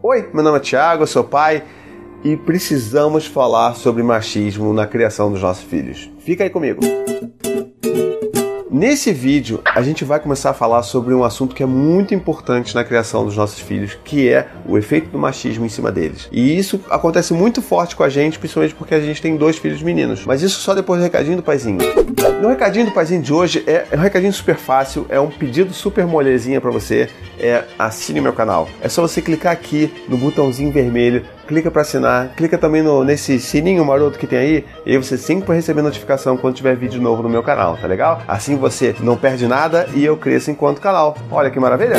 Oi, meu nome é Thiago, eu sou pai e precisamos falar sobre machismo na criação dos nossos filhos. Fica aí comigo. Nesse vídeo, a gente vai começar a falar sobre um assunto que é muito importante na criação dos nossos filhos, que é o efeito do machismo em cima deles. E isso acontece muito forte com a gente, principalmente porque a gente tem dois filhos meninos. Mas isso só depois do recadinho do paizinho. No recadinho do paizinho de hoje é, é um recadinho super fácil, é um pedido super molezinha para você, é assine meu canal. É só você clicar aqui no botãozinho vermelho clica para assinar, clica também no, nesse sininho maroto que tem aí, e você sempre vai receber notificação quando tiver vídeo novo no meu canal, tá legal? Assim você não perde nada e eu cresço enquanto canal. Olha que maravilha!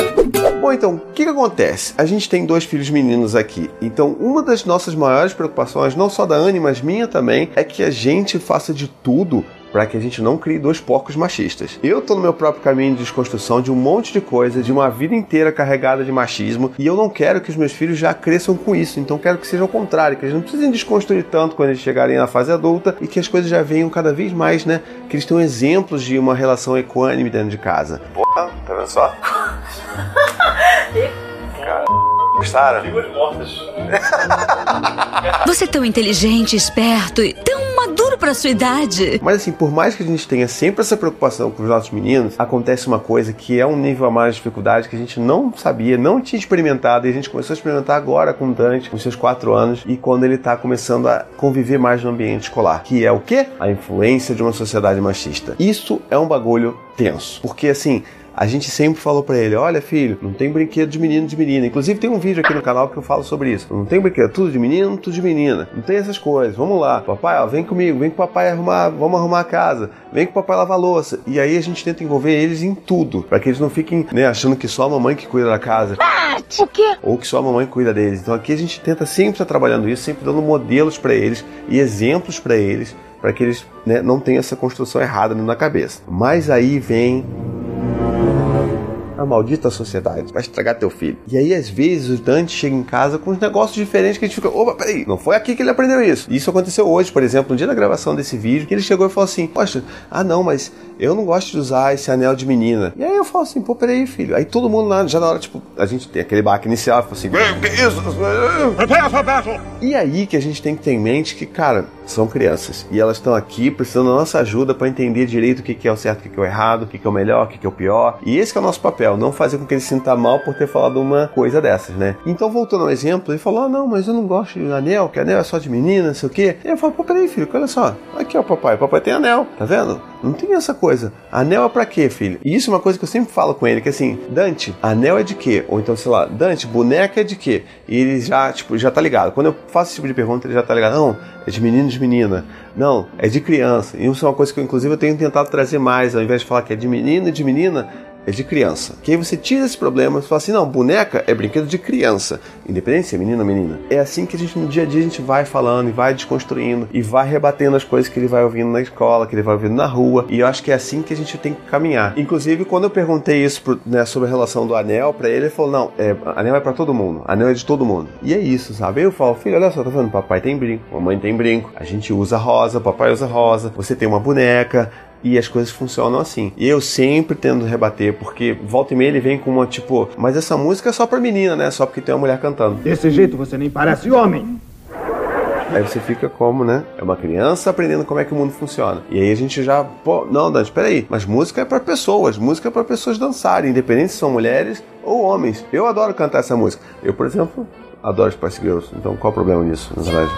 Bom, então, o que, que acontece? A gente tem dois filhos meninos aqui, então uma das nossas maiores preocupações, não só da Anne, mas minha também, é que a gente faça de tudo para que a gente não crie dois porcos machistas. Eu tô no meu próprio caminho de desconstrução de um monte de coisa, de uma vida inteira carregada de machismo, e eu não quero que os meus filhos já cresçam com isso. Então quero que seja o contrário, que eles não precisem desconstruir tanto quando eles chegarem na fase adulta e que as coisas já venham cada vez mais, né? Que eles tenham exemplos de uma relação equânime dentro de casa. Porra, tá vendo só? Cara, gostaram? mortas. Você é tão inteligente, esperto e tão para sua idade. Mas assim, por mais que a gente tenha sempre essa preocupação com os nossos meninos, acontece uma coisa que é um nível a mais de dificuldade que a gente não sabia, não tinha experimentado e a gente começou a experimentar agora com o Dante, com seus 4 anos e quando ele tá começando a conviver mais no ambiente escolar, que é o quê? A influência de uma sociedade machista. Isso é um bagulho tenso, porque assim, a gente sempre falou para ele: olha, filho, não tem brinquedo de menino de menina. Inclusive, tem um vídeo aqui no canal que eu falo sobre isso. Não tem brinquedo, tudo de menino, tudo de menina. Não tem essas coisas. Vamos lá, papai, ó, vem comigo, vem com o papai arrumar, vamos arrumar a casa, vem com o papai lavar louça. E aí a gente tenta envolver eles em tudo, para que eles não fiquem né, achando que só a mamãe que cuida da casa. O quê? Ou que só a mamãe cuida deles. Então aqui a gente tenta sempre estar trabalhando isso, sempre dando modelos para eles e exemplos para eles, para que eles né, não tenham essa construção errada na cabeça. Mas aí vem a maldita sociedade vai estragar teu filho. E aí, às vezes, o Dante chega em casa com uns negócios diferentes que a gente fica, opa, peraí, não foi aqui que ele aprendeu isso. E isso aconteceu hoje, por exemplo, no dia da gravação desse vídeo, que ele chegou e falou assim, poxa, ah não, mas eu não gosto de usar esse anel de menina. E aí eu falo assim, pô, peraí, filho. Aí todo mundo lá, já na hora, tipo, a gente tem aquele baque inicial, fala assim, que isso? E aí que a gente tem que ter em mente que, cara, são crianças. E elas estão aqui precisando da nossa ajuda para entender direito o que é o certo, o que é o errado, o que é o melhor, o que é o pior. E esse é o nosso papel, não fazer com que ele se sinta mal por ter falado uma coisa dessas, né? Então, voltando ao exemplo, ele falou: ah, não, mas eu não gosto de anel, que anel é só de menina, não sei o quê. E eu falo: pô, peraí, filho, olha só. Aqui, ó, papai. Papai tem anel, tá vendo? Não tem essa coisa. Anel é pra quê, filho? E isso é uma coisa que eu sempre falo com ele, que assim, Dante, anel é de quê? Ou então, sei lá, Dante, boneca é de quê? E ele já, tipo, já tá ligado. Quando eu faço esse tipo de pergunta, ele já tá ligado. Não, é de menino de menina. Não, é de criança. E isso é uma coisa que eu, inclusive, eu tenho tentado trazer mais. Ao invés de falar que é de menino e de menina, é de criança. Que aí você tira esse problema e fala assim: não, boneca é brinquedo de criança, independente se é menino ou menina. É assim que a gente, no dia a dia, a gente vai falando e vai desconstruindo e vai rebatendo as coisas que ele vai ouvindo na escola, que ele vai ouvindo na rua. E eu acho que é assim que a gente tem que caminhar. Inclusive, quando eu perguntei isso pro, né, sobre a relação do anel para ele, ele falou: não, é, anel é para todo mundo, anel é de todo mundo. E é isso, sabe? Eu falo: filho, olha só, tá vendo? Papai tem brinco, mamãe tem brinco, a gente usa rosa, papai usa rosa, você tem uma boneca e as coisas funcionam assim. E eu sempre tendo rebater, porque volta e meia ele vem com uma tipo, mas essa música é só pra menina, né? Só porque tem uma mulher cantando. Desse jeito você nem parece homem. Aí você fica como, né? É uma criança aprendendo como é que o mundo funciona. E aí a gente já, pô, não, Dante, peraí, mas música é para pessoas, música é para pessoas dançarem, independente se são mulheres ou homens. Eu adoro cantar essa música. Eu, por exemplo, adoro Spice Girls, então qual o problema nisso, na verdade?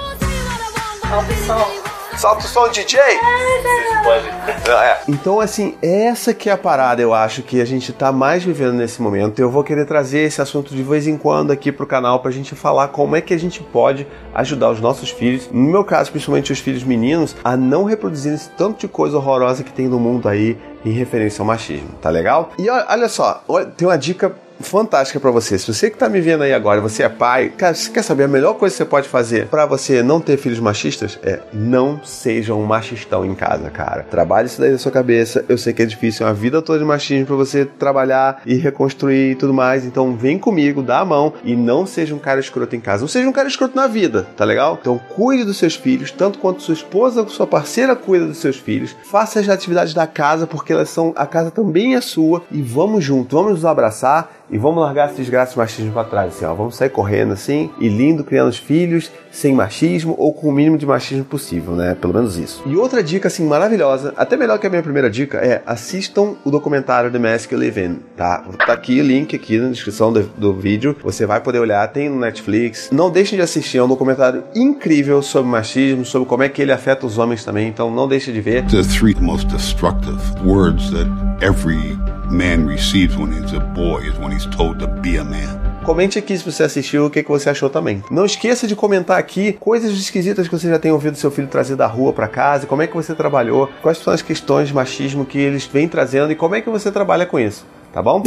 Salta o som, DJ! É. Então, assim, essa que é a parada, eu acho, que a gente tá mais vivendo nesse momento. Eu vou querer trazer esse assunto de vez em quando aqui pro canal pra gente falar como é que a gente pode ajudar os nossos filhos, no meu caso, principalmente os filhos meninos, a não reproduzir esse tanto de coisa horrorosa que tem no mundo aí em referência ao machismo, tá legal? E olha só, tem uma dica fantástica para você. Se você que tá me vendo aí agora, você é pai, cara, você quer saber a melhor coisa que você pode fazer para você não ter filhos machistas? É não seja um machistão em casa, cara. Trabalhe isso daí na sua cabeça. Eu sei que é difícil, é uma vida toda de machismo para você trabalhar e reconstruir e tudo mais. Então vem comigo, dá a mão e não seja um cara escroto em casa. Não seja um cara escroto na vida, tá legal? Então cuide dos seus filhos, tanto quanto sua esposa, sua parceira cuida dos seus filhos. Faça as atividades da casa porque elas são a casa também é sua e vamos junto, vamos nos abraçar e vamos largar esse desgraça de machismo para trás, assim, ó. Vamos sair correndo assim e lindo criando os filhos sem machismo ou com o mínimo de machismo possível, né? Pelo menos isso. E outra dica assim maravilhosa, até melhor que a minha primeira dica é assistam o documentário The Mask You Live In, tá? Tá aqui o link aqui na descrição do, do vídeo, você vai poder olhar, tem no Netflix. Não deixem de assistir, é um documentário incrível sobre machismo, sobre como é que ele afeta os homens também, então não deixe de ver. The three most destructive words that every man receives when he's a boy is when he's told to be a man. Comente aqui se você assistiu o que, que você achou também. Não esqueça de comentar aqui coisas esquisitas que você já tem ouvido seu filho trazer da rua para casa, como é que você trabalhou, quais são as questões de machismo que eles vêm trazendo e como é que você trabalha com isso, tá bom?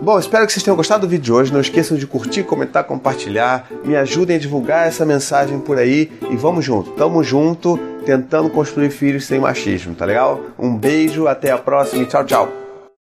Bom, espero que vocês tenham gostado do vídeo de hoje. Não esqueçam de curtir, comentar, compartilhar. Me ajudem a divulgar essa mensagem por aí e vamos junto. Tamo junto, tentando construir filhos sem machismo, tá legal? Um beijo, até a próxima e tchau, tchau.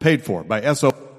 Paid for by SO.